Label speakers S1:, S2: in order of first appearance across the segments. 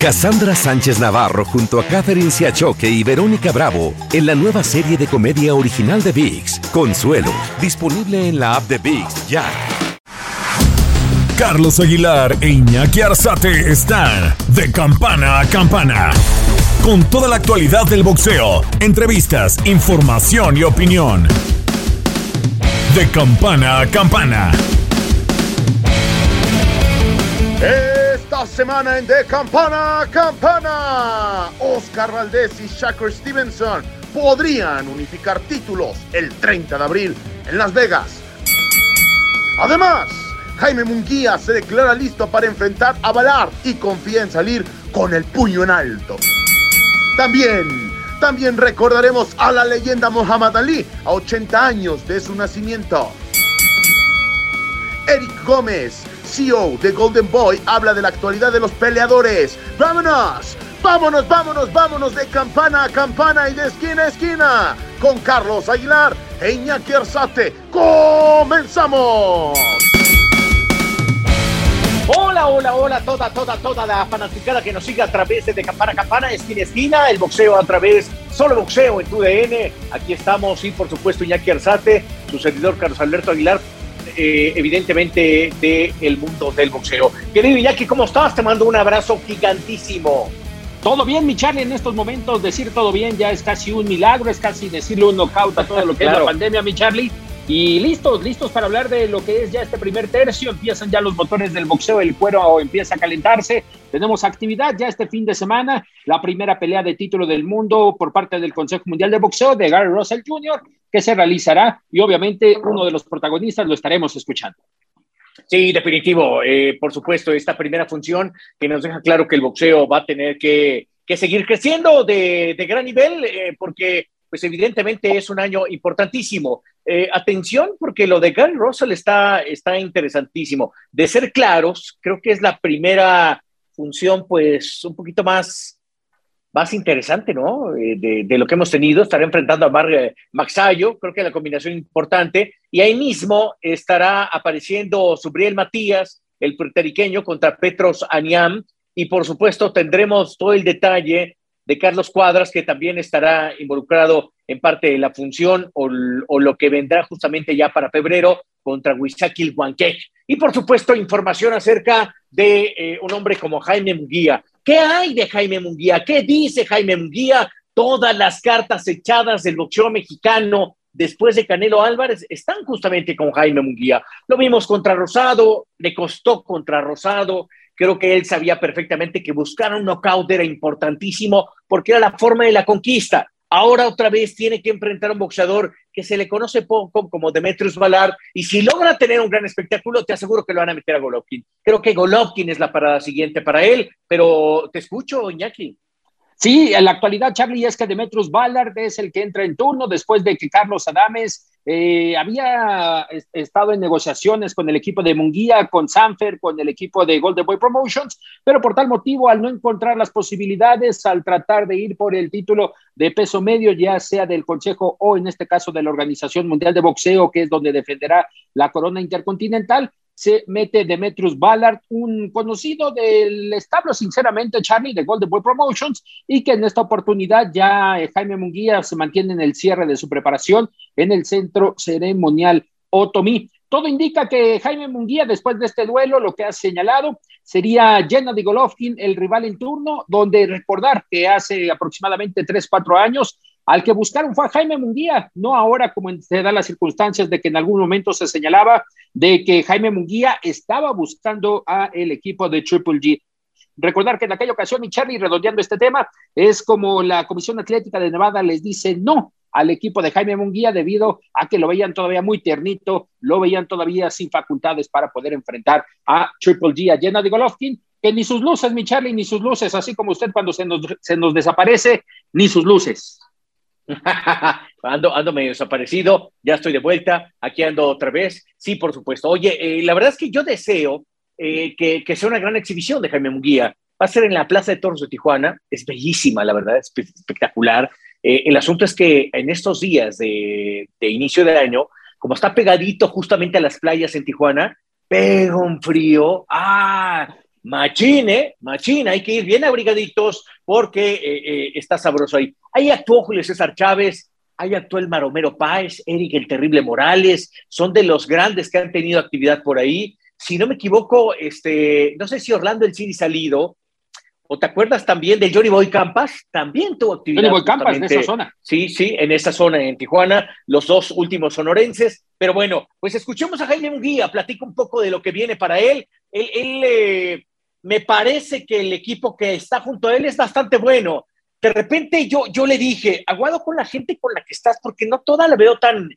S1: Cassandra Sánchez Navarro junto a Catherine Siachoque y Verónica Bravo en la nueva serie de comedia original de VIX, Consuelo, disponible en la app de VIX ya.
S2: Carlos Aguilar e Iñaki Arzate están de campana a campana. Con toda la actualidad del boxeo, entrevistas, información y opinión. De campana a campana.
S3: Semana en De Campana Campana, Oscar Valdés y Shakur Stevenson podrían unificar títulos el 30 de abril en Las Vegas. Además, Jaime Munguía se declara listo para enfrentar a Valar y confía en salir con el puño en alto. También, también recordaremos a la leyenda Muhammad Ali a 80 años de su nacimiento. Eric Gómez, CEO de Golden Boy, habla de la actualidad de los peleadores. ¡Vámonos! ¡Vámonos, vámonos, vámonos de campana a campana y de esquina a esquina! Con Carlos Aguilar e Iñaki Arzate. ¡Comenzamos!
S4: Hola, hola, hola, toda, toda, toda la fanaticada que nos sigue a través de, Campana a Campana, esquina a esquina, el boxeo a través, solo boxeo en tu DN. Aquí estamos y por supuesto Iñaki Arzate, su servidor Carlos Alberto Aguilar, eh, evidentemente del el mundo del boxeo. Querido Iñaki, ¿cómo estás? Te mando un abrazo gigantísimo.
S5: Todo bien, mi Charlie, en estos momentos decir todo bien ya es casi un milagro, es casi decirle un knockout a todo lo que es la pandemia, mi Charlie. Y listos, listos para hablar de lo que es ya este primer tercio. Empiezan ya los motores del boxeo, el cuero empieza a calentarse. Tenemos actividad ya este fin de semana. La primera pelea de título del mundo por parte del Consejo Mundial de Boxeo de Gary Russell Jr., que se realizará. Y obviamente uno de los protagonistas lo estaremos escuchando.
S4: Sí, definitivo. Eh, por supuesto, esta primera función que nos deja claro que el boxeo va a tener que, que seguir creciendo de, de gran nivel, eh, porque pues evidentemente es un año importantísimo. Eh, atención, porque lo de Gary Russell está, está interesantísimo. De ser claros, creo que es la primera función, pues, un poquito más, más interesante, ¿no? Eh, de, lo que hemos tenido. Estará enfrentando a Mar eh, Maxayo, creo que la combinación importante. Y ahí mismo estará apareciendo Subriel Matías, el puertorriqueño, contra Petros Aniam. Y por supuesto, tendremos todo el detalle de Carlos Cuadras, que también estará involucrado en parte de la función o, lo que vendrá justamente ya para febrero contra Huizaquil Huanquej. Y por supuesto, información acerca de eh, un hombre como Jaime Munguía. ¿Qué hay de Jaime Munguía? ¿Qué dice Jaime Munguía? Todas las cartas echadas del boxeo mexicano después de Canelo Álvarez están justamente con Jaime Munguía. Lo vimos contra Rosado, le costó contra Rosado, Creo que él sabía perfectamente que buscar un knockout era importantísimo porque era la forma de la conquista. Ahora otra vez tiene que enfrentar a un boxeador que se le conoce poco como Demetrius Ballard y si logra tener un gran espectáculo te aseguro que lo van a meter a Golovkin. Creo que Golovkin es la parada siguiente para él, pero te escucho, Iñaki.
S5: Sí, en la actualidad, Charlie, es que Demetrius Ballard es el que entra en turno después de que Carlos Adames eh, había estado en negociaciones con el equipo de Munguía, con Sanfer, con el equipo de Golden Boy Promotions, pero por tal motivo, al no encontrar las posibilidades, al tratar de ir por el título de peso medio, ya sea del Consejo o en este caso de la Organización Mundial de Boxeo, que es donde defenderá la corona intercontinental, se mete Demetrius Ballard, un conocido del establo, sinceramente, Charlie, de Golden Boy Promotions, y que en esta oportunidad ya eh, Jaime Munguía se mantiene en el cierre de su preparación en el centro ceremonial Otomí. Todo indica que Jaime Munguía, después de este duelo, lo que ha señalado sería Gennady Golovkin, el rival en turno, donde recordar que hace aproximadamente 3, 4 años al que buscaron fue a Jaime Munguía, no ahora como se dan las circunstancias de que en algún momento se señalaba de que Jaime Munguía estaba buscando a el equipo de Triple G. Recordar que en aquella ocasión, y Charlie, redondeando este tema, es como la Comisión Atlética de Nevada les dice no al equipo de Jaime Munguía debido a que lo veían todavía muy tiernito, lo veían todavía sin facultades para poder enfrentar a Triple G, a Jenna de Golovkin, que ni sus luces, mi Charlie, ni sus luces, así como usted cuando se nos, se nos desaparece, ni sus luces.
S4: ando, ando medio desaparecido, ya estoy de vuelta, aquí ando otra vez. Sí, por supuesto. Oye, eh, la verdad es que yo deseo eh, que, sea una gran exhibición de Jaime Munguía. Va a ser en la Plaza de Toros de Tijuana, es bellísima, la verdad, es espectacular. Eh, el asunto es que en estos días de, de inicio de año, como está pegadito justamente a las playas en Tijuana, pega un frío. ¡Ah! Machine, machine, hay que ir bien abrigaditos porque eh, eh, está sabroso ahí. Ahí actuó Julio César Chávez, ahí actuó el Maromero Páez, Eric el Terrible Morales, son de los grandes que han tenido actividad por ahí. Si no me equivoco, este, no sé si Orlando el Ciri salido, ¿O te acuerdas también de Johnny Boy Campas? También tuvo actividad.
S5: Johnny Boy Campas en esa zona.
S4: Sí, sí, en esa zona en Tijuana, los dos últimos sonorenses. Pero bueno, pues escuchemos a Jaime Munguía, platico un poco de lo que viene para él. Él, eh, me parece que el equipo que está junto a él es bastante bueno. De repente yo, yo le dije, aguado con la gente con la que estás, porque no toda la veo tan,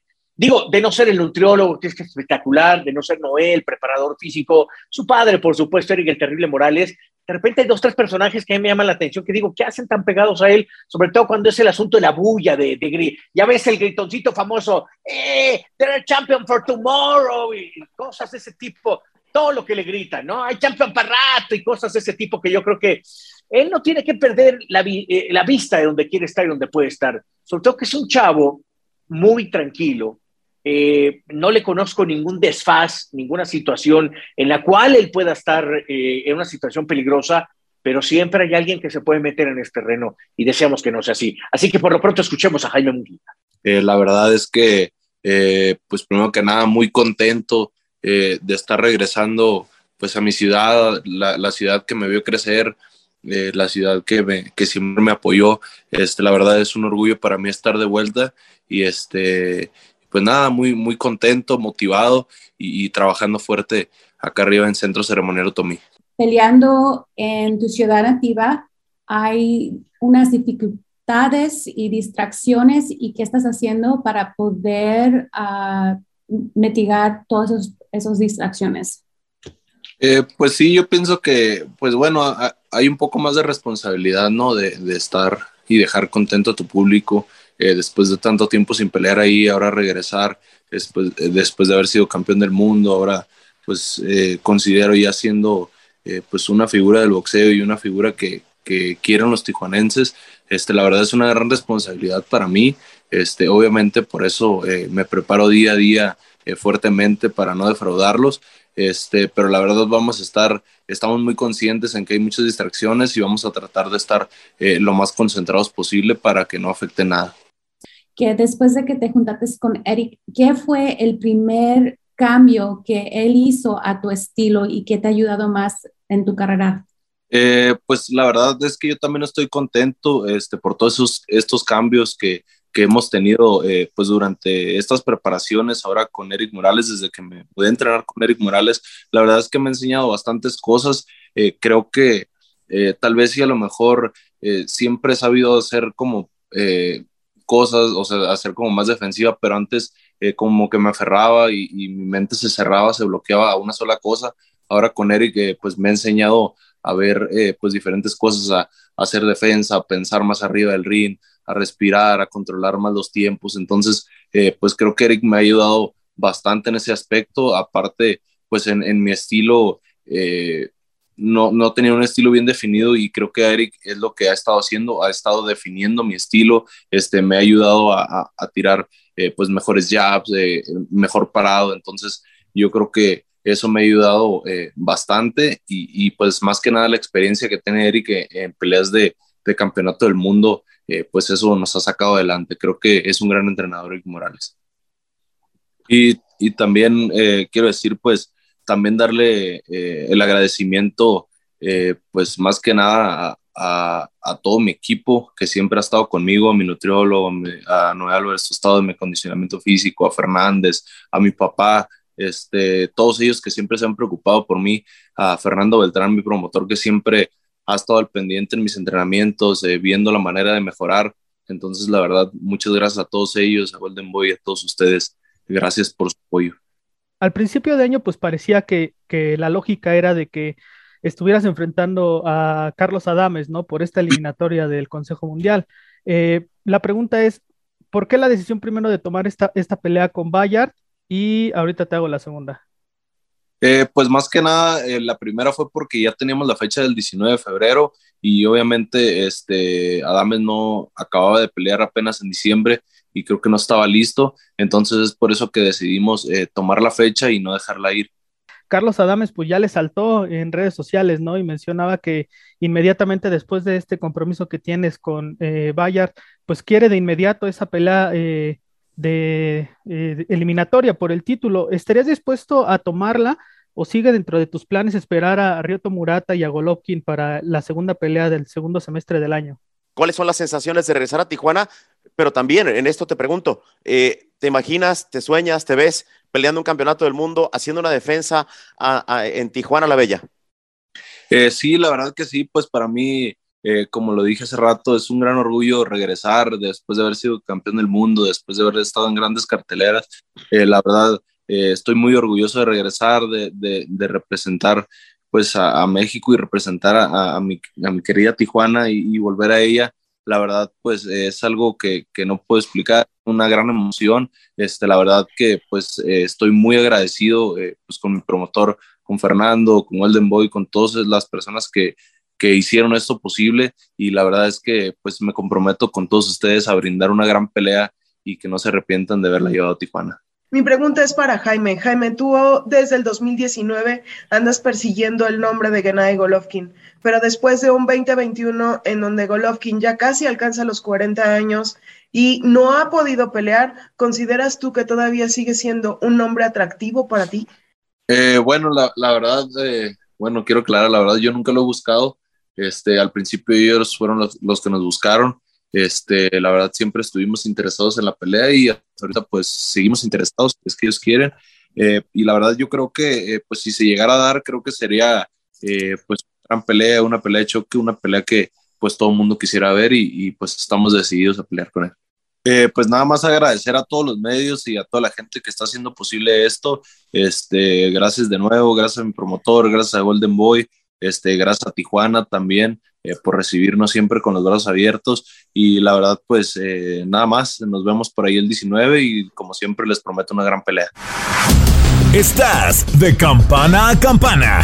S4: Digo, de no ser el nutriólogo, que es espectacular, de no ser Noel, preparador físico, su padre, por supuesto, Eric el Terrible Morales, de repente hay dos, tres personajes que a mí me llaman la atención, que digo, ¿qué hacen tan pegados a él? Sobre todo cuando es el asunto de la bulla, de, de ya ves el gritoncito famoso, ¡eh, they're champion for tomorrow! y cosas de ese tipo, todo lo que le gritan, ¿no? Hay champion para rato y cosas de ese tipo que yo creo que él no tiene que perder la, eh, la vista de donde quiere estar y donde puede estar. Sobre todo que es un chavo muy tranquilo, eh, no le conozco ningún desfaz, ninguna situación en la cual él pueda estar eh, en una situación peligrosa, pero siempre hay alguien que se puede meter en este terreno y deseamos que no sea así. Así que por lo pronto escuchemos a Jaime Munguía.
S6: Eh, la verdad es que, pues primero que nada, muy contento de estar regresando pues a mi ciudad, la, ciudad que me vio crecer, la ciudad que, que siempre me apoyó. Este, la verdad es un orgullo para mí estar de vuelta y este pues nada, muy, muy contento, motivado y, trabajando fuerte acá arriba en Centro Ceremoniero Tomí.
S7: Peleando en tu ciudad nativa, hay unas dificultades y distracciones y qué estás haciendo para poder uh, mitigar todas esas distracciones.
S6: Eh, pues sí, yo pienso que, pues bueno, hay un poco más de responsabilidad, ¿no? De, estar y dejar contento a tu público. Eh, después de tanto tiempo sin pelear ahí, ahora regresar, después, eh, después de haber sido campeón del mundo, ahora pues considero ya siendo pues una figura del boxeo y una figura que, que quieren los tijuanenses, este, la verdad es una gran responsabilidad para mí, este, obviamente por eso me preparo día a día fuertemente para no defraudarlos, este, pero la verdad vamos a estar, estamos muy conscientes en que hay muchas distracciones y vamos a tratar de estar lo más concentrados posible para que no afecte nada
S7: que después de que te juntaste con Eric, ¿qué fue el primer cambio que él hizo a tu estilo y que te ha ayudado más en tu carrera?
S6: Eh, pues la verdad es que yo también estoy contento este, por todos esos, estos cambios que, que hemos tenido eh, pues durante estas preparaciones ahora con Eric Morales, desde que me pude entrenar con Eric Morales, la verdad es que me ha enseñado bastantes cosas. Eh, creo que tal vez sí a lo mejor siempre he sabido hacer como cosas, o sea, hacer como más defensiva, pero antes eh, como que me aferraba y, mi mente se cerraba, se bloqueaba a una sola cosa. Ahora con Eric, eh, pues me ha enseñado a ver eh, pues diferentes cosas, a, hacer defensa, a pensar más arriba del ring, a respirar, a controlar más los tiempos. Entonces, pues creo que Eric me ha ayudado bastante en ese aspecto. Aparte, pues en, en mi estilo, no, no tenía un estilo bien definido y creo que Eric es lo que ha estado haciendo, ha estado definiendo mi estilo, este, me ha ayudado a, tirar eh, pues mejores jabs, eh, mejor parado, entonces yo creo que eso me ha ayudado eh, bastante y, pues más que nada la experiencia que tiene Eric en peleas de, campeonato del mundo, pues eso nos ha sacado adelante, creo que es un gran entrenador Eric Morales. Y, y también quiero decir pues también darle eh, el agradecimiento, eh, pues más que nada a, todo mi equipo que siempre ha estado conmigo, a mi nutriólogo, a Noé Álvarez estado de mi acondicionamiento físico, a Fernández, a mi papá, este, todos ellos que siempre se han preocupado por mí, a Fernando Beltrán, mi promotor, que siempre ha estado al pendiente en mis entrenamientos, eh, viendo la manera de mejorar. Entonces, la verdad, muchas gracias a todos ellos, a Golden Boy, a todos ustedes. Gracias por su apoyo
S8: al principio de año pues parecía que, la lógica era de que estuvieras enfrentando a Carlos Adames, ¿no? Por esta eliminatoria del Consejo Mundial. Eh, la pregunta es, ¿por qué la decisión primero de tomar esta, esta pelea con Bayard? Y ahorita te hago la segunda.
S6: Eh, pues más que nada, eh, la primera fue porque ya teníamos la fecha del 19 de febrero y obviamente este, Adames no acababa de pelear apenas en diciembre y creo que no estaba listo. Entonces es por eso que decidimos eh, tomar la fecha y no dejarla ir.
S8: Carlos Adames pues ya le saltó en redes sociales, ¿no? Y mencionaba que inmediatamente después de este compromiso que tienes con eh, Bayard, pues quiere de inmediato esa pelea de, eh, eliminatoria por el título. ¿Estarías dispuesto a tomarla o sigue dentro de tus planes esperar a Ryoto Murata y a Golovkin para la segunda pelea del segundo semestre del año?
S9: ¿Cuáles son las sensaciones de regresar a Tijuana? Pero también en esto te pregunto, eh, ¿te imaginas, te sueñas, te ves peleando un campeonato del mundo, haciendo una defensa en Tijuana la Bella?
S6: Eh, sí, la verdad que sí, pues para mí, eh, como lo dije hace rato, es un gran orgullo regresar después de haber sido campeón del mundo, después de haber estado en grandes carteleras. la verdad, estoy muy orgulloso de regresar, de, representar pues a, México y representar a, mi, querida Tijuana y, volver a ella la verdad, pues es algo que, no puedo explicar, una gran emoción. Este, la verdad que pues eh, estoy muy agradecido eh, pues, con mi promotor, con Fernando, con Elden Boy, con todas las personas que, que hicieron esto posible y la verdad es que pues me comprometo con todos ustedes a brindar una gran pelea y que no se arrepientan de haberla llevado a Tijuana.
S10: Mi pregunta es para Jaime. Jaime, tú desde el 2019 andas persiguiendo el nombre de Gennady Golovkin, pero después de un 2021 en donde Golovkin ya casi alcanza los 40 años y no ha podido pelear, ¿consideras tú que todavía sigue siendo un nombre atractivo para ti?
S6: Eh, bueno, la, verdad, eh, bueno, quiero aclarar, la verdad, yo nunca lo he buscado. Este, al principio ellos fueron los, los que nos buscaron. Este, la verdad, siempre estuvimos interesados en la pelea y ahorita pues seguimos interesados, es que ellos quieren. Eh, y la verdad, yo creo que eh, pues si se llegara a dar, creo que sería eh, pues una pelea, una pelea de choque, una pelea que pues todo el mundo quisiera ver y, pues estamos decididos a pelear con él. pues nada más agradecer a todos los medios y a toda la gente que está haciendo posible esto. Este, gracias de nuevo, gracias a mi promotor, gracias a Golden Boy, este, gracias a Tijuana también. Eh, por recibirnos siempre con los brazos abiertos y la verdad pues eh, nada más, nos vemos por ahí el 19 y como siempre les prometo una gran pelea.
S2: Estás de campana a campana.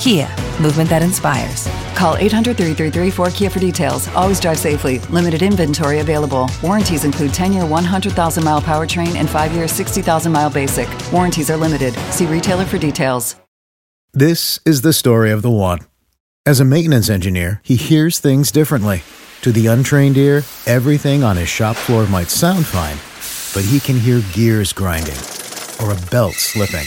S11: Kia, movement that inspires.
S12: Call 800 333 4KIA for details. Always drive safely. Limited inventory available. Warranties include 10 year 100,000 mile powertrain and 5 year 60,000 mile basic. Warranties are limited. See retailer for details.
S13: This is the story of the one. As a maintenance engineer, he hears things differently. To the untrained ear, everything on his shop floor might sound fine, but he can hear gears grinding or a belt slipping.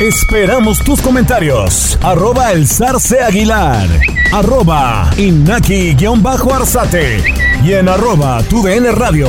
S2: Esperamos tus comentarios. Arroba el zarce aguilar. Arroba inaki-arzate. Y en arroba tu radio.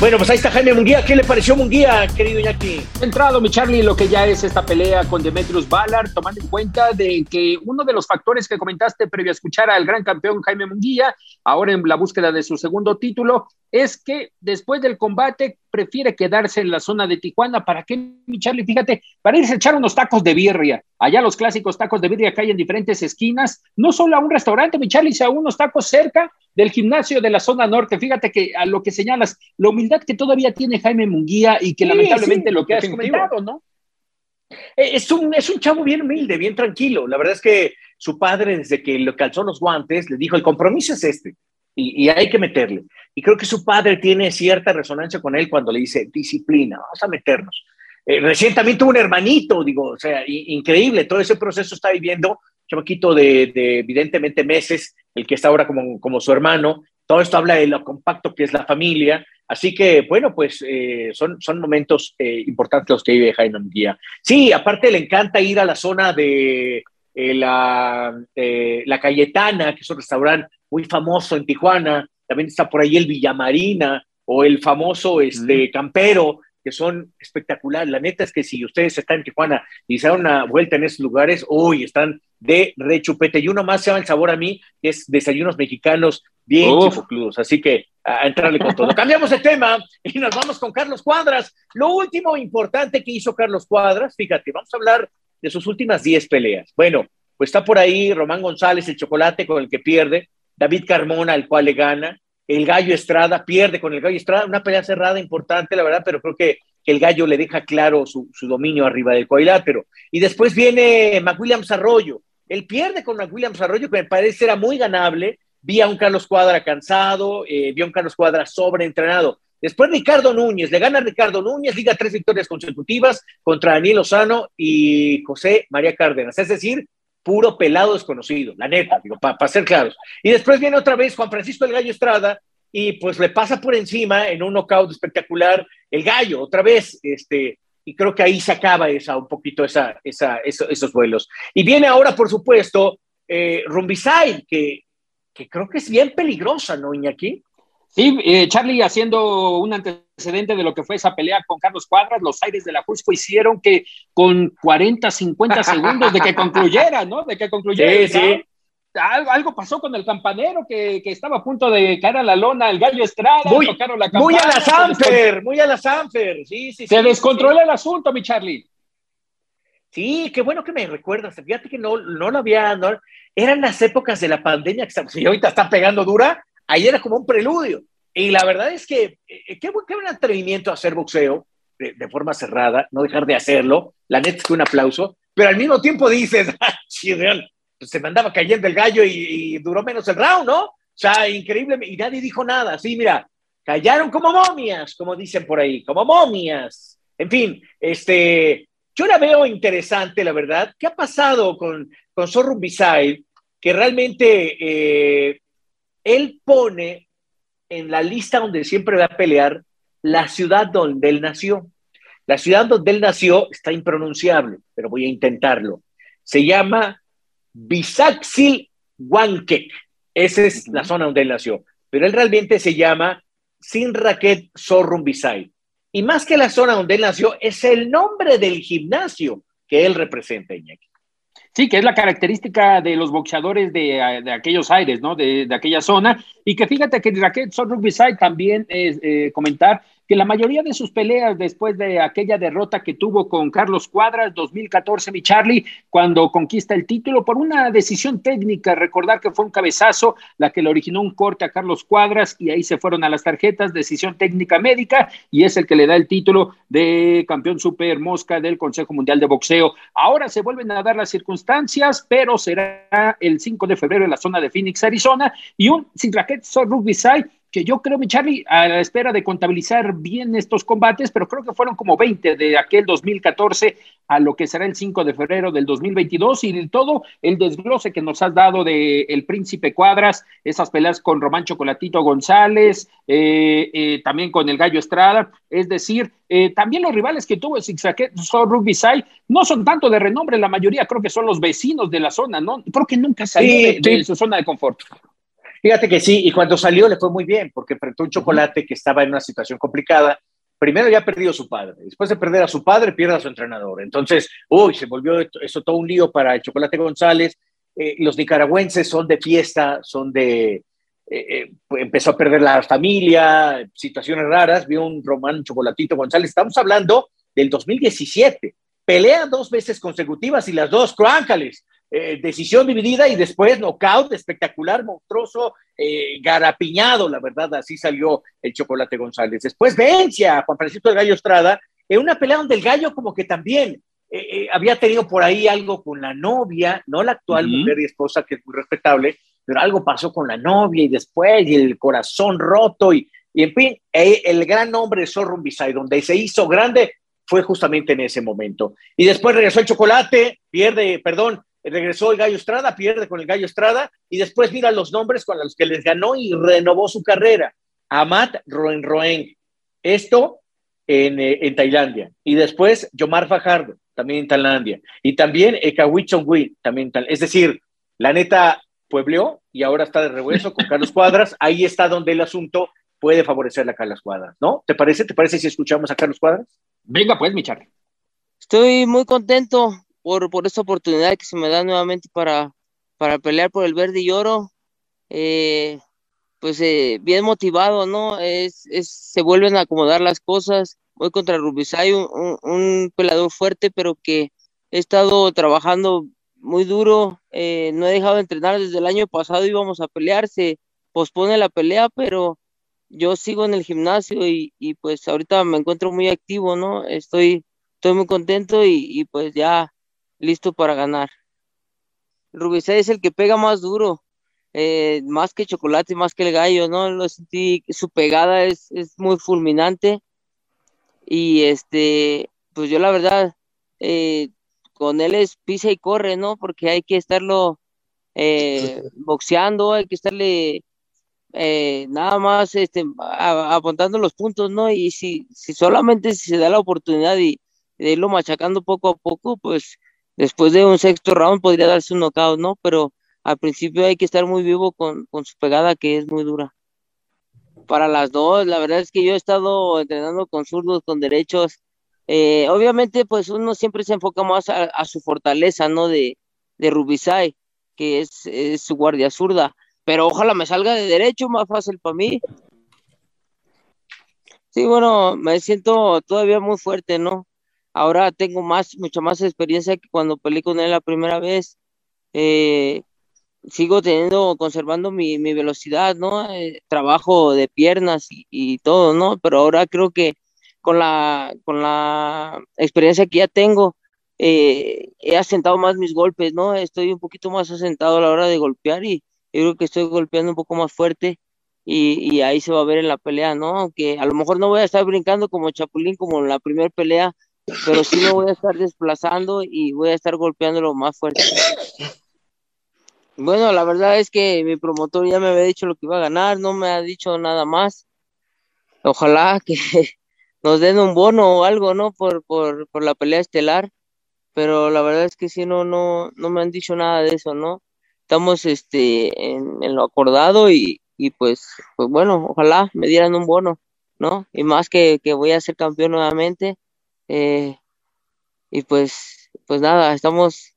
S4: Bueno, pues ahí está Jaime Munguía. ¿Qué le pareció Munguía, querido Iñaki?
S5: Entrado, mi Charlie, lo que ya es esta pelea con Demetrius Ballard, tomando en cuenta de que uno de los factores que comentaste previo a escuchar al gran campeón Jaime Munguía, ahora en la búsqueda de su segundo título, es que después del combate prefiere quedarse en la zona de Tijuana. ¿Para qué, mi Charlie? Fíjate, para irse a echar unos tacos de birria. Allá los clásicos tacos de birria que hay en diferentes esquinas. No solo a un restaurante, mi Charlie, sino a unos tacos cerca del gimnasio de la zona norte. Fíjate que a lo que señalas, la humildad que todavía tiene Jaime Munguía y que lamentablemente lo que has comentado, ¿no?
S4: Eh, es un, es un chavo bien humilde, bien tranquilo. La verdad es que su padre, desde que le calzó los guantes, le dijo, el compromiso es este y, hay que meterle. Y creo que su padre tiene cierta resonancia con él cuando le dice, disciplina, vamos a meternos. Eh, recién también tuvo un hermanito, digo, o sea, increíble, todo ese proceso está viviendo, chamaquito de, de, evidentemente meses, el que está ahora como, como su hermano, todo esto habla de lo compacto que es la familia, así que bueno, pues eh, son, son momentos eh, importantes los que vive Jaime Guía. Sí, aparte le encanta ir a la zona de la, la Cayetana, que es un restaurante muy famoso en Tijuana, también está por ahí el Villamarina o el famoso este, Campero, que son espectaculares. La neta es que si ustedes están en Tijuana y se dan una vuelta en esos lugares, uy, están de rechupete. Y uno más se llama el sabor a mí, que es desayunos mexicanos bien chifocludos. Así que a entrarle con todo. Cambiamos de tema y nos vamos con Carlos Cuadras. Lo último importante que hizo Carlos Cuadras, fíjate, vamos a hablar de sus últimas 10 peleas. Bueno, pues está por ahí Román González, el chocolate con el que pierde. David Carmona, al cual le gana, el Gallo Estrada pierde con el Gallo Estrada, una pelea cerrada importante, la verdad, pero creo que, el Gallo le deja claro su, dominio arriba del cuadrilátero. Y después viene McWilliams Arroyo, él pierde con McWilliams Arroyo, que me parece era muy ganable, vi a un Carlos Cuadra cansado, eh, vi a un Carlos Cuadra sobreentrenado. Después Ricardo Núñez, le gana Ricardo Núñez, liga tres victorias consecutivas contra Daniel Lozano y José María Cárdenas. Es decir, puro pelado desconocido, la neta, digo, para ser claros. Y después viene otra vez Juan Francisco el Gallo Estrada y pues le pasa por encima en un knockout espectacular el Gallo, otra vez, este, y creo que ahí se acaba esa, un poquito esa, esa, esos, vuelos. Y viene ahora, por supuesto, eh, Rumbisay, que, que creo que es bien peligrosa, ¿no, Iñaki?
S5: Sí, eh, Charlie, haciendo un antecedente de lo que fue esa pelea con Carlos Cuadras, los aires de la Jusco hicieron que con 40, 50 segundos de que concluyera, ¿no? De que concluyera. Sí, sí. Algo, pasó con el campanero que, estaba a punto de caer a la lona, el gallo Estrada,
S4: muy, tocaron la Muy a la Sanfer, muy a la Sanfer, sí, sí.
S5: Se descontroló el asunto, mi Charlie.
S4: Sí, qué bueno que me recuerdas. Fíjate que no, no lo había. No, eran las épocas de la pandemia que si ahorita está pegando dura ahí era como un preludio. Y la verdad es que eh, qué, buen atrevimiento hacer boxeo de, forma cerrada, no dejar de hacerlo. La neta es que un aplauso, pero al mismo tiempo dices, ah, pues se me andaba cayendo el gallo y, duró menos el round, ¿no? O sea, increíble, y nadie dijo nada. Sí, mira, callaron como momias, como dicen por ahí, como momias. En fin, este, yo la veo interesante, la verdad. ¿Qué ha pasado con, con Zorro Que realmente eh, él pone en la lista donde siempre va a pelear la ciudad donde él nació. La ciudad donde él nació está impronunciable, pero voy a intentarlo. Se llama Bisaxil Huanquec. Esa es la zona donde él nació. Pero él realmente se llama Sin Raquet Sorrumbisay. Y más que la zona donde él nació, es el nombre del gimnasio que él representa, Iñaki.
S5: Sí, que es la característica de los boxeadores de, aquellos aires, ¿no? De, aquella zona. Y que fíjate que Raquel Son Rugby también es eh, comentar que la mayoría de sus peleas después de aquella derrota que tuvo con Carlos Cuadras 2014, mi Charlie, cuando conquista el título por una decisión técnica, recordar que fue un cabezazo la que le originó un corte a Carlos Cuadras y ahí se fueron a las tarjetas, decisión técnica médica y es el que le da el título de campeón super mosca del Consejo Mundial de Boxeo. Ahora se vuelven a dar las circunstancias, pero será el 5 de febrero en la zona de Phoenix, Arizona y un sin raquet rugby side que yo creo, mi Charlie, a la espera de contabilizar bien estos combates, pero creo que fueron como 20 de aquel 2014 a lo que será el 5 de febrero del 2022 y de todo el desglose que nos has dado de El Príncipe Cuadras, esas peleas con Román Chocolatito González, eh, eh, también con el Gallo Estrada, es decir, eh, también los rivales que tuvo Zigzag Rugby Sai no son tanto de renombre, la mayoría creo que son los vecinos de la zona, ¿no? Creo que nunca salió de su zona de confort.
S4: Fíjate que sí, y cuando salió le fue muy bien, porque enfrentó un chocolate que estaba en una situación complicada. Primero ya perdió a su padre, después de perder a su padre, pierde a su entrenador. Entonces, uy, se volvió eso todo un lío para el Chocolate González. Eh, los nicaragüenses son de fiesta, son de, eh, empezó a perder la familia, situaciones raras, vio un Román Chocolatito González. Estamos hablando del 2017. Pelea dos veces consecutivas y las dos cruáncales. decisión dividida y después knockout espectacular, monstruoso, garapiñado, la verdad, así salió el Chocolate González. Después vence a Juan Francisco del Gallo Estrada en una pelea donde el Gallo como que también había tenido por ahí algo con la novia, no la actual mujer y esposa, que es muy respetable, pero algo pasó con la novia y después, y el corazón roto, y, y en fin, el gran nombre de Zorro donde se hizo grande, fue justamente en ese momento. Y después regresó el chocolate, pierde, perdón, regresó el Gallo Estrada, pierde con el Gallo Estrada, y después mira los nombres con los que les ganó y renovó su carrera. Amat Roen Roen. Esto en, eh, en, Tailandia. Y después Yomar Fajardo, también en Tailandia. Y también Ekawi Chongwi, también en Es decir, la neta, puebleó y ahora está de revuelto con Carlos Cuadras. Ahí está donde el asunto puede favorecer a Carlos Cuadras, ¿no? ¿Te parece? ¿Te parece si escuchamos a Carlos Cuadras?
S5: Venga, pues, mi Charlie.
S14: Estoy muy contento por, por esta oportunidad que se me da nuevamente para, para pelear por el verde y oro. Eh, pues eh, bien motivado, ¿no? Es, es, se vuelven a acomodar las cosas. Voy contra Rubisay, un, un, un pelador fuerte, pero que he estado trabajando muy duro, eh, no he dejado de entrenar desde el año pasado, íbamos a pelear, se pospone la pelea, pero yo sigo en el gimnasio y, y pues ahorita me encuentro muy activo, ¿no? Estoy, estoy muy contento y, y pues ya listo para ganar. Rubisay es el que pega más duro, eh, más que chocolate, más que el gallo, ¿no? Lo sentí, su pegada es, es muy fulminante y este, pues yo la verdad, eh, con él es pisa y corre, ¿no? Porque hay que estarlo eh, boxeando, hay que estarle eh, nada más este, apuntando los puntos, ¿no? Y si, si solamente se da la oportunidad de, irlo machacando poco a poco, pues después de un sexto round podría darse un knockout, ¿no? Pero al principio hay que estar muy vivo con, su pegada que es muy dura. Para las dos, la verdad es que yo he estado entrenando con zurdos, con derechos, eh, obviamente, pues uno siempre se enfoca más a, su fortaleza, ¿no? De, de Rubisay, que es, su guardia zurda, pero ojalá me salga de derecho, más fácil para mí. Sí, bueno, me siento todavía muy fuerte, ¿no? Ahora tengo más, mucha más experiencia que cuando peleé con él la primera vez. Eh, sigo teniendo, conservando mi, mi velocidad, ¿no? Eh, trabajo de piernas y, y, todo, ¿no? Pero ahora creo que con la, con la experiencia que ya tengo, eh, he asentado más mis golpes, ¿no? Estoy un poquito más asentado a la hora de golpear y creo que estoy golpeando un poco más fuerte y, y ahí se va a ver en la pelea, ¿no? Que a lo mejor no voy a estar brincando como Chapulín como en la primera pelea, pero sí me voy a estar desplazando y voy a estar golpeándolo más fuerte. Bueno, la verdad es que mi promotor ya me había dicho lo que iba a ganar, no me ha dicho nada más. Ojalá que, nos den un bono o algo, ¿no? Por, por, por la pelea estelar, pero la verdad es que sí, no, no, no me han dicho nada de eso, ¿no? Estamos este, en, en lo acordado y, y pues, pues bueno, ojalá me dieran un bono, ¿no? Y más que, que voy a ser campeón nuevamente. Eh, y pues, pues nada, estamos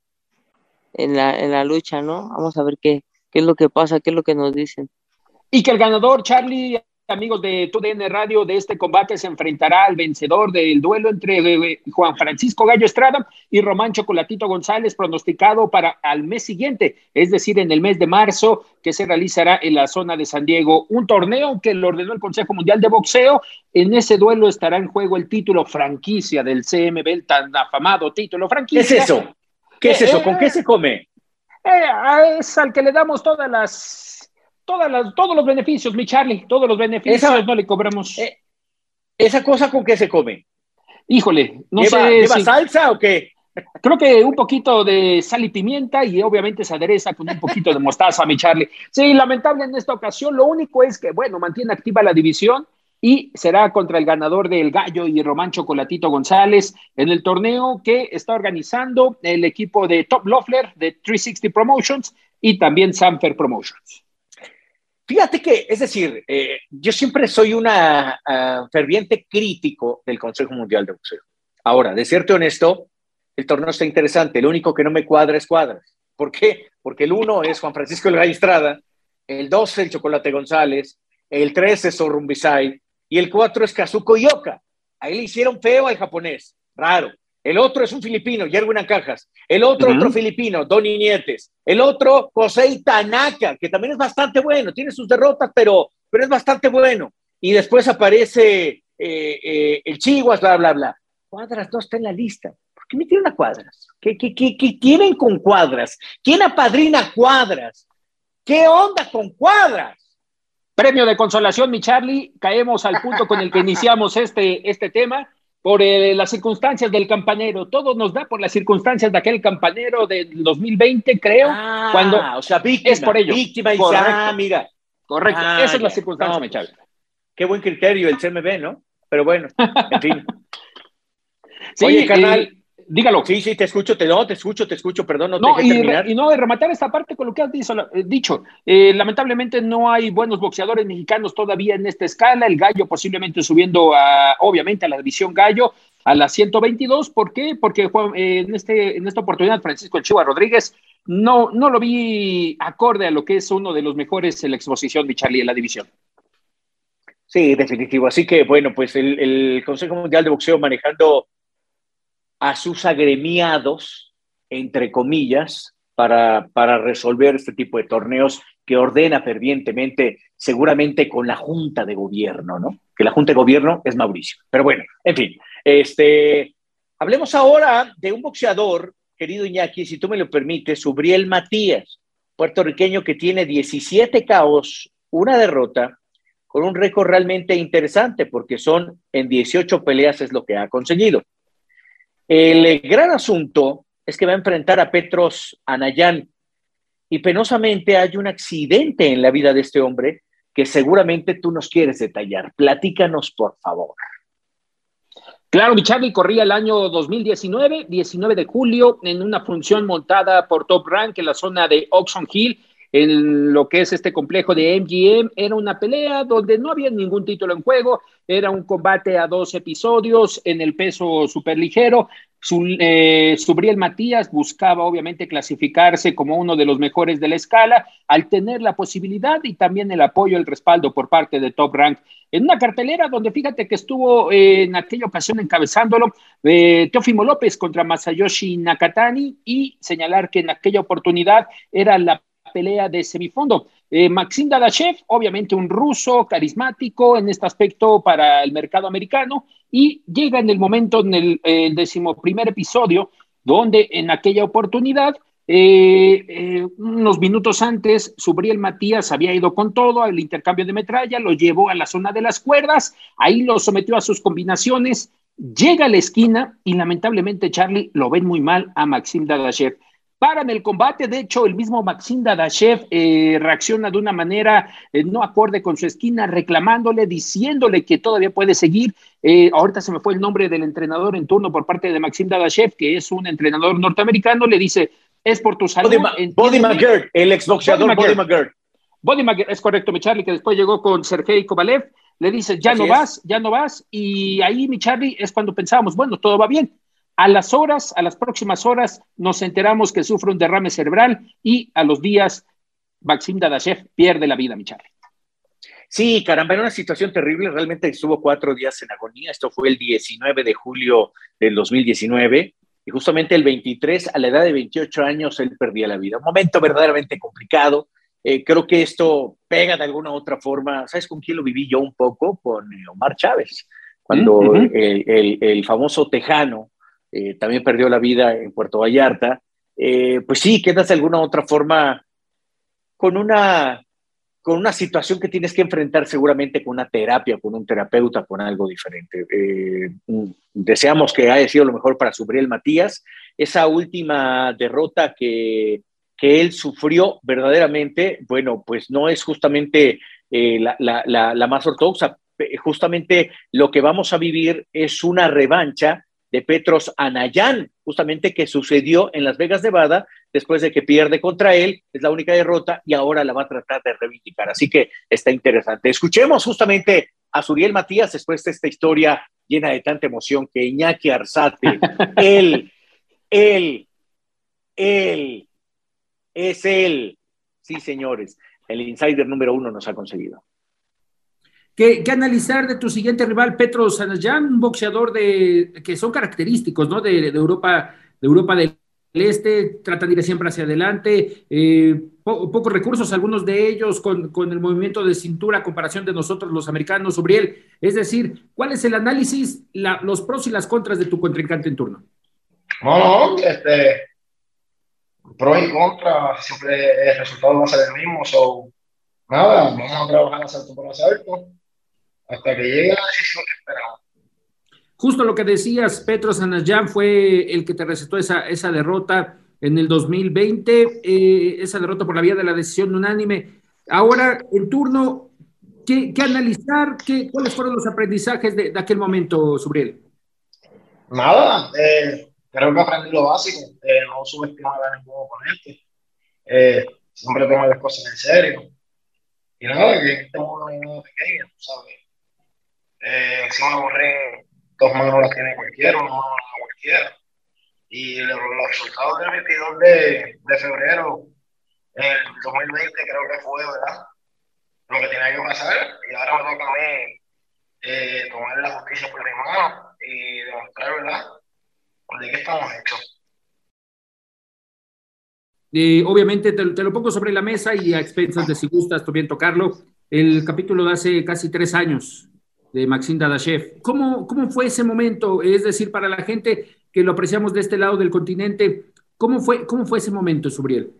S14: en la, en la lucha, ¿no? Vamos a ver qué, qué es lo que pasa, qué es lo que nos dicen.
S5: Y que el ganador, Charlie, amigos de TUDN Radio, de este combate se enfrentará al vencedor del duelo entre eh, Juan Francisco Gallo Estrada y Román Chocolatito González, pronosticado para al mes siguiente, es decir, en el mes de marzo, que se realizará en la zona de San Diego. Un torneo que lo ordenó el Consejo Mundial de Boxeo. En ese duelo estará en juego el título franquicia del CMB, el tan afamado título franquicia.
S4: ¿Qué es eso? ¿Qué es eso? ¿Con qué se come?
S5: Eh, es al que le damos todas las todas todos los beneficios, mi Charlie, todos los beneficios no le cobramos.
S4: Eh, ¿Esa cosa con qué se come?
S5: Híjole, no
S4: ¿Lleva,
S5: sé.
S4: ¿Lleva salsa o qué?
S5: Creo que un poquito de sal y pimienta y obviamente se adereza con un poquito de mostaza, mi Charlie. Sí, lamentable en esta ocasión. Lo único es que, bueno, mantiene activa la división y será contra el ganador del Gallo y Román Chocolatito González en el torneo que está organizando el equipo de Top Loeffler de 360 Promotions y también Sanfer Promotions.
S4: Fíjate que, es decir, eh, yo siempre soy una uh, ferviente crítico del Consejo Mundial de Boxeo. Ahora, de cierto honesto, el torneo está interesante. Lo único que no me cuadra es cuadras. ¿Por qué? Porque el uno es Juan Francisco El Estrada, el 12 el Chocolate González, el 13 es Sorrumbisai y el 4 es Kazuko Yoka. Ahí le hicieron feo al japonés, raro. El otro es un filipino, Yerwin Cajas. El otro, otro filipino, Donny Nietes. El otro, José Tanaka, que también es bastante bueno. Tiene sus derrotas, pero, pero es bastante bueno. Y después aparece eh, eh, el Chihuas, bla, bla, bla. Cuadras no está en la lista. ¿Por qué metieron a Cuadras? ¿Qué, qué, qué, qué tienen con Cuadras? ¿Quién apadrina Cuadras? ¿Qué onda con Cuadras?
S5: Premio de consolación, mi Charlie. Caemos al punto con el que iniciamos este, este tema por eh, las circunstancias del campanero. Todo nos da por las circunstancias de aquel campanero del 2020, creo.
S4: Ah,
S5: cuando
S4: o sea, víctima,
S5: es por ello.
S4: Víctima y
S5: Correcto.
S4: ah, mira.
S5: Correcto,
S4: Ah,
S5: esa es la circunstancia,
S4: No,
S5: Charlie.
S4: Qué buen criterio el CMB, ¿no? Pero bueno, en fin.
S5: Sí,
S4: Oye, carnal.
S5: eh, dígalo.
S4: Sí, sí, te escucho, te, no, te escucho, te escucho, perdón, no,
S5: No,
S4: te
S5: y, re-
S4: terminar.
S5: y no, de rematar esta parte con lo que has dicho. eh. Eh, lamentablemente no hay buenos boxeadores mexicanos todavía en esta escala. El gallo posiblemente subiendo, a, obviamente, a la división gallo, a la 122. ¿Por qué? Porque Juan, eh, en, este, en esta oportunidad Francisco El Chihuahua Rodríguez no, no lo vi acorde a lo que es uno de los mejores en la exposición, Charlie, en la división.
S4: Sí, definitivo. Así que, bueno, pues el, el Consejo Mundial de Boxeo manejando a sus agremiados, entre comillas, para, para resolver este tipo de torneos que ordena fervientemente, seguramente con la Junta de Gobierno, ¿no? Que la Junta de Gobierno es Mauricio. Pero bueno, en fin, este, hablemos ahora de un boxeador, querido Iñaki, si tú me lo permites, Subriel Matías, puertorriqueño que tiene 17 caos, una derrota, con un récord realmente interesante, porque son en 18 peleas es lo que ha conseguido. El gran asunto es que va a enfrentar a Petros Anayán y penosamente hay un accidente en la vida de este hombre que seguramente tú nos quieres detallar. Platícanos, por favor.
S5: Claro, mi Charlie corría el año 2019, 19 de julio, en una función montada por Top Rank en la zona de Oxon Hill, en lo que es este complejo de MGM. Era una pelea donde no había ningún título en juego, era un combate a dos episodios en el peso superligero. Su, eh, Subriel Matías buscaba obviamente clasificarse como uno de los mejores de la escala al tener la posibilidad y también el apoyo, el respaldo por parte de Top Rank en una cartelera donde fíjate que estuvo eh, en aquella ocasión encabezándolo eh, López contra Masayoshi Nakatani y señalar que en aquella oportunidad era la pelea de semifondo. Eh, Maxim Dadashev, obviamente un ruso carismático en este aspecto para el mercado americano, y llega en el momento, en el eh, decimoprimer episodio, donde en aquella oportunidad, eh, eh, unos minutos antes, Subriel Matías había ido con todo al intercambio de metralla, lo llevó a la zona de las cuerdas, ahí lo sometió a sus combinaciones, llega a la esquina y lamentablemente Charlie lo ven muy mal a Maxim Dadashev paran el combate. De hecho, el mismo Maxim Dadashev eh, reacciona de una manera eh, no acorde con su esquina, reclamándole, diciéndole que todavía puede seguir. Eh, ahorita se me fue el nombre del entrenador en turno por parte de Maxim Dadashev, que es un entrenador norteamericano. Le dice: Es por tu salud.
S4: Body, McGirt, el exboxeador Body McGirt.
S5: Body McGirt, es correcto, mi Charlie, que después llegó con Sergei Kovalev. Le dice: Ya Así no es. vas, ya no vas. Y ahí, mi Charlie, es cuando pensábamos: Bueno, todo va bien. A las horas, a las próximas horas, nos enteramos que sufre un derrame cerebral y a los días, Maxim Dadashev pierde la vida, mi Charlie.
S4: Sí, caramba, era una situación terrible. Realmente estuvo cuatro días en agonía. Esto fue el 19 de julio del 2019. Y justamente el 23, a la edad de 28 años, él perdía la vida. Un momento verdaderamente complicado. Eh, creo que esto pega de alguna otra forma. ¿Sabes con quién lo viví yo un poco? Con Omar Chávez. Cuando uh -huh. el, el, el famoso tejano eh, también perdió la vida en Puerto Vallarta, eh, pues sí, quedas de alguna otra forma con una, con una situación que tienes que enfrentar seguramente con una terapia, con un terapeuta, con algo diferente. Eh, deseamos que haya sido lo mejor para Subriel Matías. Esa última derrota que, que él sufrió verdaderamente, bueno, pues no es justamente la, la, la, la más ortodoxa. Justamente lo que vamos a vivir es una revancha de Petros Anayán, justamente que sucedió en Las Vegas, Nevada, después de que pierde contra él, es la única derrota y ahora la va a tratar de reivindicar. Así que está interesante. Escuchemos justamente a Suriel Matías después de esta historia llena de tanta emoción que Iñaki Arzate, él, él, él, es él. Sí, señores. el insider número uno nos ha conseguido.
S5: ¿Qué, analizar de tu siguiente rival, Petro Sanayan, un boxeador de, que son característicos ¿no? de, Europa, de Europa del Este, tratan de ir siempre hacia adelante, eh, pocos recursos, algunos de ellos con, el movimiento de cintura a comparación de nosotros los americanos, Subriel. Es decir, ¿cuál es el análisis, los pros y las contras de tu contrincante en turno?
S15: No, no, este, pro y contra, siempre el resultado va a ser el mismo, so, nada, vamos a trabajar asalto por asalto hasta que llegue la decisión que esperamos.
S5: Justo lo que decías, Petro Sanayan fue el que te recetó esa, esa derrota en el 2020, eh, esa derrota por la vía de la decisión unánime. Ahora, el turno, ¿qué, qué analizar? Qué, ¿Cuáles fueron los aprendizajes de, de aquel momento, Subriel?
S15: Nada, eh, creo que aprendí lo básico, eh, no subestimar a ningún oponente, eh, siempre tomar las cosas en serio. Y nada, que este mundo no pequeño, ¿sabes? Eh, encima borré dos manos las tiene cualquiera, una mano cualquiera. Y los, resultados del 22 de, de febrero el 2020 creo que fue, ¿verdad? Lo que tenía que pasar. Y ahora me toca a mí eh, tomar la justicia por mi mano y demostrar, ¿verdad? ¿De qué estamos hechos?
S5: Eh, obviamente te, te, lo pongo sobre la mesa y a expensas de si gustas bien tocarlo. El capítulo de hace casi tres años, de Maxim Dadashev. ¿Cómo, ¿Cómo fue ese momento? Es decir, para la gente que lo apreciamos de este lado del continente, ¿cómo fue, cómo fue ese momento, Subriel?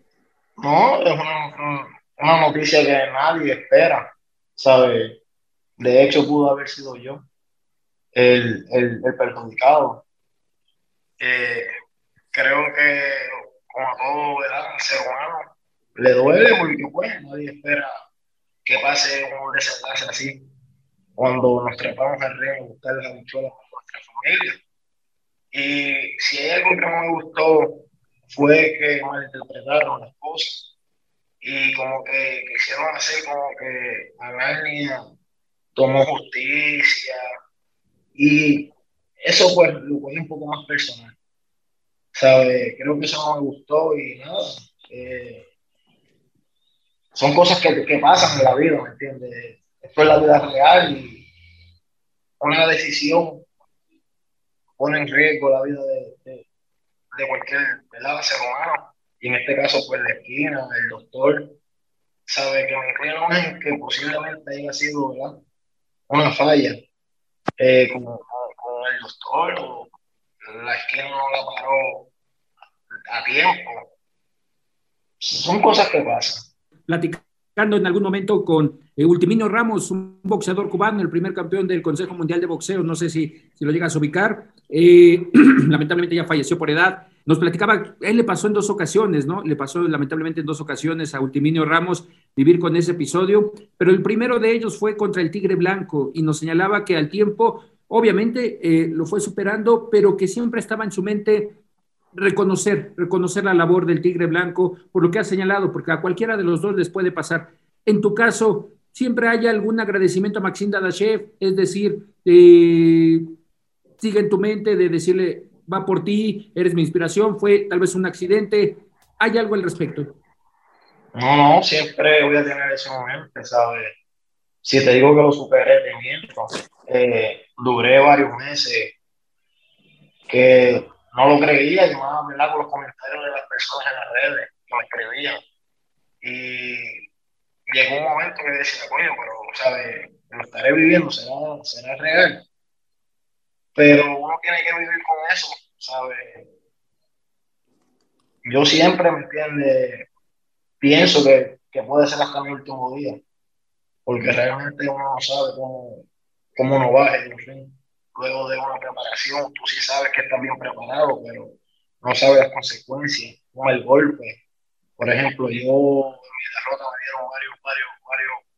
S15: No, es una, una noticia que nadie espera, ¿sabe? De hecho, pudo haber sido yo el, el, el perjudicado. Eh, creo que, como a todo ¿verdad? ser humano, le duele porque pues, nadie espera que pase un desenlace así cuando nos trepamos al río a buscar las habichuelas con nuestra familia. Y si hay algo que no me gustó fue que malinterpretaron las cosas y como que quisieron hacer como que Anania tomó justicia y eso pues lo cogí un poco más personal. ¿Sabe? Creo que eso no me gustó y nada. Eh, son cosas que, que pasan en la vida, ¿me entiendes? Esto es la vida real y una decisión pone en riesgo la vida de, cualquier ser humano. Y en este caso, pues la esquina, el doctor, sabe que me que posiblemente haya sido una falla eh, con, el doctor o la esquina no la paró a tiempo. Son cosas que pasan.
S5: Platicando en algún momento con eh, Ultimino Ramos, un boxeador cubano, el primer campeón del Consejo Mundial de Boxeo, no sé si, si lo llegas a ubicar, eh, lamentablemente ya falleció por edad. Nos platicaba, él le pasó en dos ocasiones, ¿no? Le pasó lamentablemente en dos ocasiones a Ultiminio Ramos vivir con ese episodio, pero el primero de ellos fue contra el Tigre Blanco y nos señalaba que al tiempo, obviamente, eh, lo fue superando, pero que siempre estaba en su mente reconocer, reconocer la labor del Tigre Blanco por lo que ha señalado, porque a cualquiera de los dos les puede pasar. En tu caso, siempre hay algún agradecimiento a Maxim Dadashev, es decir, eh, sigue en tu mente de decirle, va por ti, eres mi inspiración, fue tal vez un accidente, ¿hay algo al respecto?
S15: No, no, siempre voy a tener ese momento, ¿sabes? Si te digo que lo superé, te miento. Eh, duré varios meses que no lo creía, yo me con los comentarios de las personas en las redes que me escribían. Y llegó un momento que decía, coño, pero, ¿sabes? Lo estaré viviendo, será, será real. Pero uno tiene que vivir con eso, ¿sabes? Yo siempre, ¿me entiende Pienso que, que puede ser hasta mi último día, porque realmente uno no sabe cómo, cómo uno va, en fin. Luego de una preparación, tú sí sabes que estás bien preparado, pero no sabes las consecuencias, como el golpe. Por ejemplo, yo mi derrota me dieron varios, varios, varios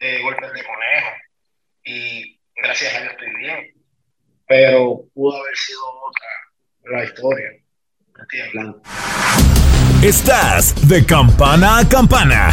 S15: eh, golpes de conejo y gracias a Dios estoy bien. Pero pudo haber sido otra la historia.
S2: Estás de campana a campana.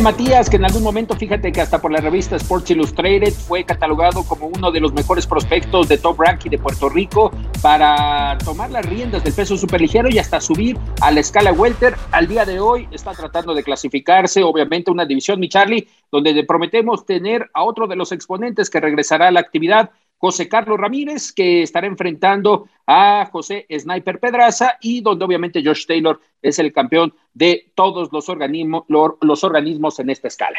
S5: Matías, que en algún momento, fíjate que hasta por la revista Sports Illustrated fue catalogado como uno de los mejores prospectos de top ranking de Puerto Rico para tomar las riendas del peso superligero y hasta subir a la escala welter. Al día de hoy está tratando de clasificarse, obviamente, una división, mi Charlie, donde prometemos tener a otro de los exponentes que regresará a la actividad José Carlos Ramírez, que estará enfrentando a José Sniper Pedraza y donde obviamente Josh Taylor es el campeón de todos los organismos, en esta escala.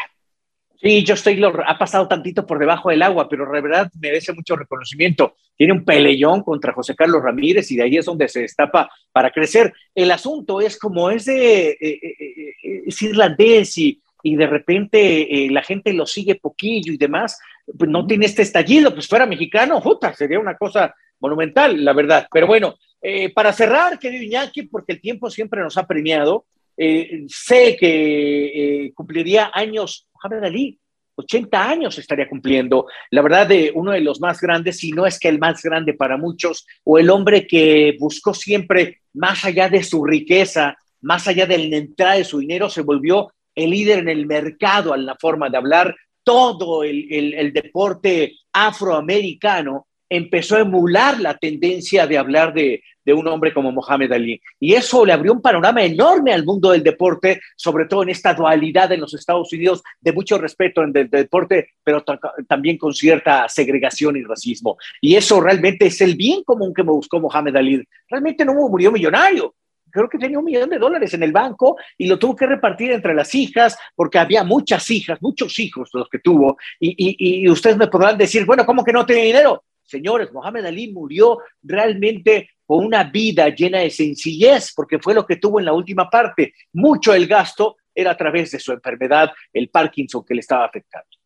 S4: Sí, Josh Taylor ha pasado tantito por debajo del agua, pero de verdad merece mucho reconocimiento. Tiene un peleón contra José Carlos Ramírez y de ahí es donde se destapa para crecer. El asunto es como es de eh, eh, eh, es irlandés y de repente la gente lo sigue poquillo y demás, pues no tiene este estallido, pues fuera mexicano, puta, sería una cosa monumental, la verdad. Pero bueno, eh, para cerrar, querido Iñaki, porque el tiempo siempre nos ha premiado, eh, sé que eh, cumpliría años Mohamed Ali, 80 años estaría cumpliendo, la verdad, de uno de los más grandes, si no es que el más grande para muchos, o el hombre que buscó siempre, más allá de su riqueza, más allá de la entrada de su dinero, se volvió el líder en el mercado, en la forma de hablar, todo el, deporte afroamericano empezó a emular la tendencia de hablar de, un hombre como Mohamed Ali. Y eso le abrió un panorama enorme al mundo del deporte, sobre todo en esta dualidad en los Estados Unidos de mucho respeto en el deporte, pero también con cierta segregación y racismo. Y eso realmente es el bien común que buscó Mohamed Ali. Realmente no murió millonario, creo que tenía un millón de dólares en el banco y lo tuvo que repartir entre las hijas, porque había muchas hijas, muchos hijos los que tuvo. Y, ustedes me podrán decir, bueno, ¿cómo que no tiene dinero? Señores, Mohamed Ali murió realmente con una vida llena de sencillez, porque fue lo que tuvo en la última parte. Mucho el gasto era a través de su enfermedad, el Parkinson que le estaba afectando.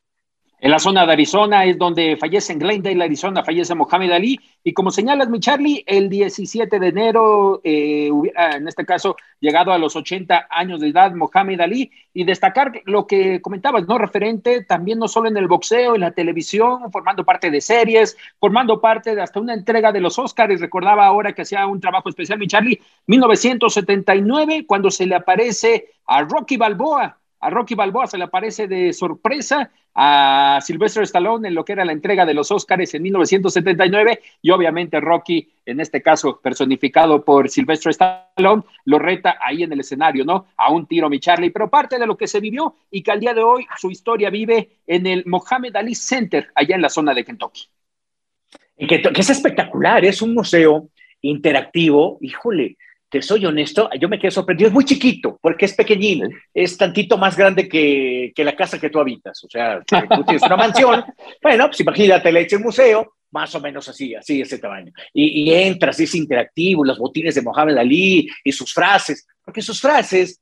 S5: En la zona de Arizona es donde fallece en Glendale, Arizona, fallece Mohamed Ali. Y como señalas, mi Charlie, el 17 de enero, eh, en este caso, llegado a los 80 años de edad, Mohamed Ali. Y destacar lo que comentabas, ¿no? Referente también no solo en el boxeo, en la televisión, formando parte de series, formando parte de hasta una entrega de los Oscars. Recordaba ahora que hacía un trabajo especial, mi Charlie, 1979, cuando se le aparece a Rocky Balboa a Rocky Balboa se le aparece de sorpresa a Sylvester Stallone en lo que era la entrega de los Oscars en 1979 y obviamente Rocky, en este caso personificado por Sylvester Stallone, lo reta ahí en el escenario, ¿no? A un tiro, mi Charlie, pero parte de lo que se vivió y que al día de hoy su historia vive en el Mohammed Ali Center, allá en la zona de Kentucky.
S4: Que es espectacular, es un museo interactivo, híjole, te soy honesto, yo me quedé sorprendido. Es muy chiquito, porque es pequeñín, es tantito más grande que, que la casa que tú habitas. O sea, tú tienes una mansión, bueno, pues imagínate, le eches museo, más o menos así, así ese tamaño. Y, y, entras, es interactivo, los botines de Mohamed Ali y sus frases, porque sus frases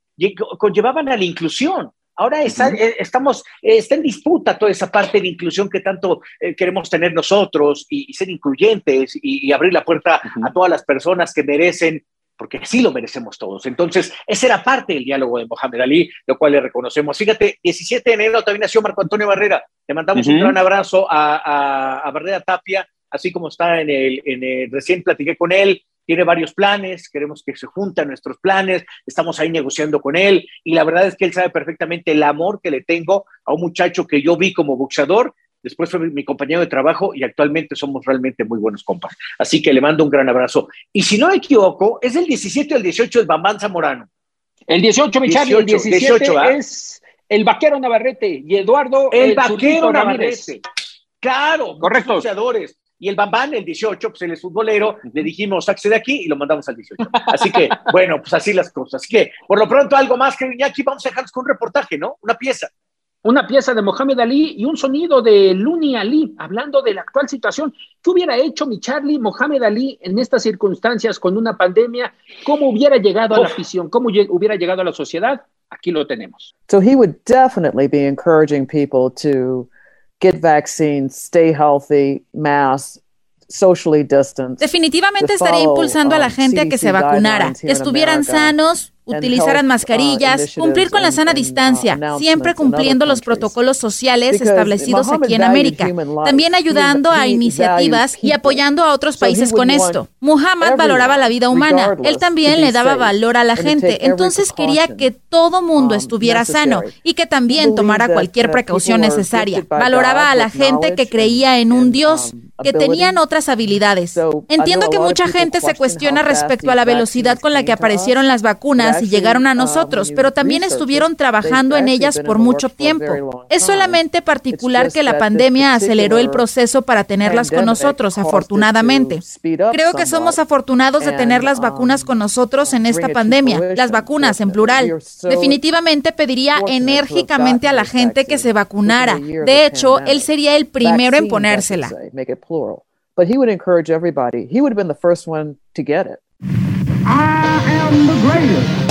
S4: conllevaban a la inclusión. Ahora está, eh, estamos, está en disputa toda esa parte de inclusión que tanto eh, queremos tener nosotros y, ser incluyentes y, abrir la puerta a todas las personas que merecen porque sí lo merecemos todos. Entonces, esa era parte del diálogo de Mohamed Ali, lo cual le reconocemos. Fíjate, 17 de enero también nació Marco Antonio Barrera. Le mandamos un gran abrazo a, a, Barrera Tapia, así como está en el, en el, recién platiqué con él, tiene varios planes, queremos que se junten nuestros planes, estamos ahí negociando con él y la verdad es que él sabe perfectamente el amor que le tengo a un muchacho que yo vi como boxeador después fue mi compañero de trabajo y actualmente somos realmente muy buenos compas. Así que le mando un gran abrazo. Y si no me equivoco, es el 17 o el 18 el Bambán Zamorano.
S5: El 18, mi el 17 es el vaquero Navarrete y Eduardo
S4: el, vaquero Navarrete. Claro, correcto. Y el Bambán, el 18, pues él es futbolero, le dijimos, saxe de aquí y lo mandamos al 18. Así que, bueno, pues así las cosas. Así que, por lo pronto, algo más que aquí vamos a dejarnos con un reportaje, ¿no? Una pieza.
S5: Una pieza de Mohamed Ali y un sonido de Luni Ali, hablando de la actual situación. ¿Qué hubiera hecho mi Charlie Mohamed Ali en estas circunstancias con una pandemia? ¿Cómo hubiera llegado a la afición? ¿Cómo hubiera llegado a la sociedad? Aquí lo tenemos.
S16: So he would definitely be encouraging people to get vaccines, stay healthy, mask, socially distance.
S17: Definitivamente estaría impulsando a la um, gente a que se vacunara, estuvieran sanos, utilizaran uh, mascarillas, cumplir con la sana distancia, siempre cumpliendo los protocolos sociales establecidos aquí en América, también ayudando a iniciativas y apoyando a otros países con esto. Muhammad valoraba la vida humana, él también le daba valor a la gente, entonces quería que todo mundo um, estuviera sano y que también tomara cualquier precaución necesaria. Valoraba a la gente que creía en un Dios um, que tenían otras habilidades. Entiendo que mucha gente se cuestiona respecto a la velocidad con la que aparecieron las vacunas y llegaron a um, nosotros, pero también estuvieron trabajando en ellas por mucho tiempo. Es solamente particular que la pandemia aceleró el proceso para tenerlas con nosotros, afortunadamente. Creo que somos afortunados de tener las vacunas um, con nosotros en esta pandemia, las vacunas en plural. Definitivamente pediría enérgicamente a la gente que se vacunara. De hecho, él sería el primero en ponérsela.
S16: Plural. But he would encourage everybody. He would have been the first one to get it. I am the
S3: greatest.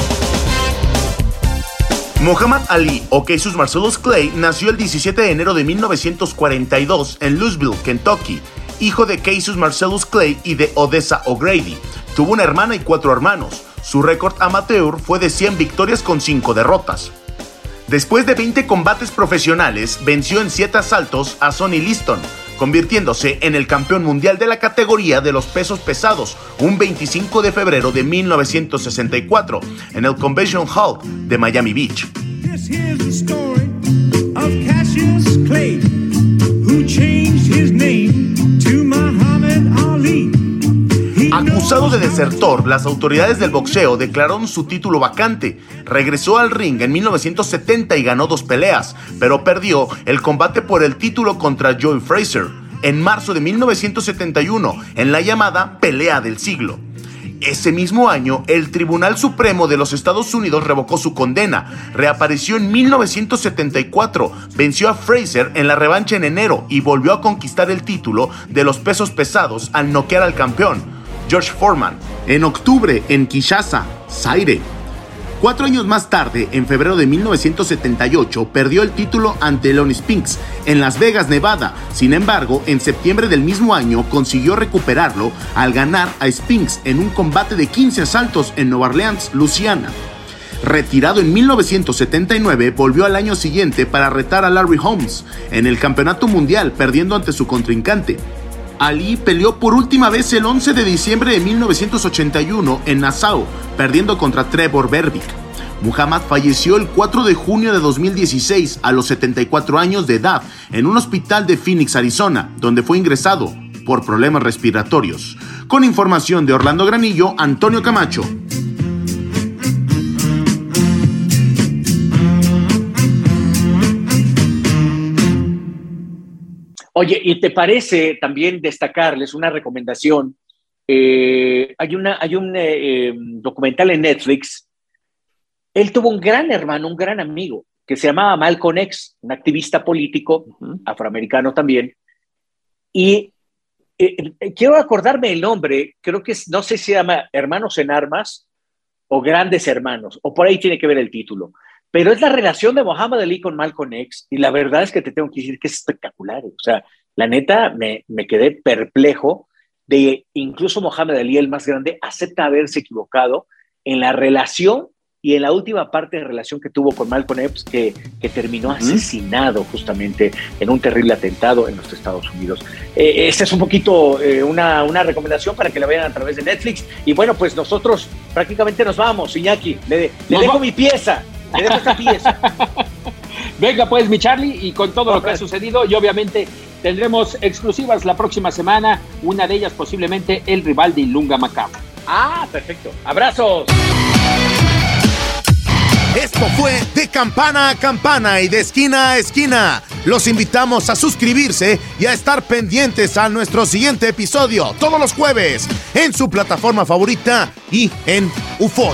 S3: Muhammad Ali o Jesus Marcellus Clay nació el 17 de enero de 1942 en Louisville, Kentucky, hijo de Jesus Marcellus Clay y de Odessa O'Grady. Tuvo una hermana y cuatro hermanos. Su récord amateur fue de 100 victorias con 5 derrotas. Después de 20 combates profesionales, venció en 7 asaltos a Sonny Liston, convirtiéndose en el campeón mundial de la categoría de los pesos pesados un 25 de febrero de 1964 en el Convention Hall de Miami Beach. Acusado de desertor, las autoridades del boxeo declararon su título vacante. Regresó al ring en 1970 y ganó dos peleas, pero perdió el combate por el título contra Joe Fraser en marzo de 1971 en la llamada Pelea del Siglo. Ese mismo año, el Tribunal Supremo de los Estados Unidos revocó su condena, reapareció en 1974, venció a Fraser en la revancha en enero y volvió a conquistar el título de los pesos pesados al noquear al campeón, George Foreman. En octubre, en Kinshasa, Zaire. Cuatro años más tarde, en febrero de 1978, perdió el título ante Lonnie Spinks en Las Vegas, Nevada. Sin embargo, en septiembre del mismo año consiguió recuperarlo al ganar a Spinks en un combate de 15 asaltos en Nueva Orleans, Luisiana. Retirado en 1979, volvió al año siguiente para retar a Larry Holmes en el Campeonato Mundial, perdiendo ante su contrincante. Ali peleó por última vez el 11 de diciembre de 1981 en Nassau, perdiendo contra Trevor Berbick. Muhammad falleció el 4 de junio de 2016 a los 74 años de edad en un hospital de Phoenix, Arizona, donde fue ingresado por problemas respiratorios. Con información de Orlando Granillo, Antonio Camacho.
S4: Oye, ¿y te parece también destacarles una recomendación? Eh, hay, una, hay un eh, em, documental en Netflix. Él tuvo un gran hermano, un gran amigo, que se llamaba Malcolm X, un activista político, afroamericano también. Y eh, quiero acordarme el nombre, creo que no sé si se llama Hermanos en Armas o Grandes Hermanos, o por ahí tiene que ver el título. Pero es la relación de Muhammad Ali con Malcolm X y la verdad es que te tengo que decir que es espectacular. O sea, la neta me, me quedé perplejo de incluso Muhammad Ali, el más grande, acepta haberse equivocado en la relación y en la última parte de relación que tuvo con Malcolm X, que, que terminó asesinado justamente en un terrible atentado en los Estados Unidos. Eh, esta es un poquito eh, una, una, recomendación para que la vean a través de Netflix. Y bueno, pues nosotros prácticamente nos vamos, Iñaki. Le, le dejo mi pieza.
S5: Venga pues mi Charlie y con todo lo que ha sucedido y obviamente tendremos exclusivas la próxima semana, una de ellas posiblemente el rival de Ilunga Macao.
S4: Ah, perfecto. Abrazos.
S3: Esto fue de campana a campana y de esquina a esquina. Los invitamos a suscribirse y a estar pendientes a nuestro siguiente episodio todos los jueves en su plataforma favorita y en UFO.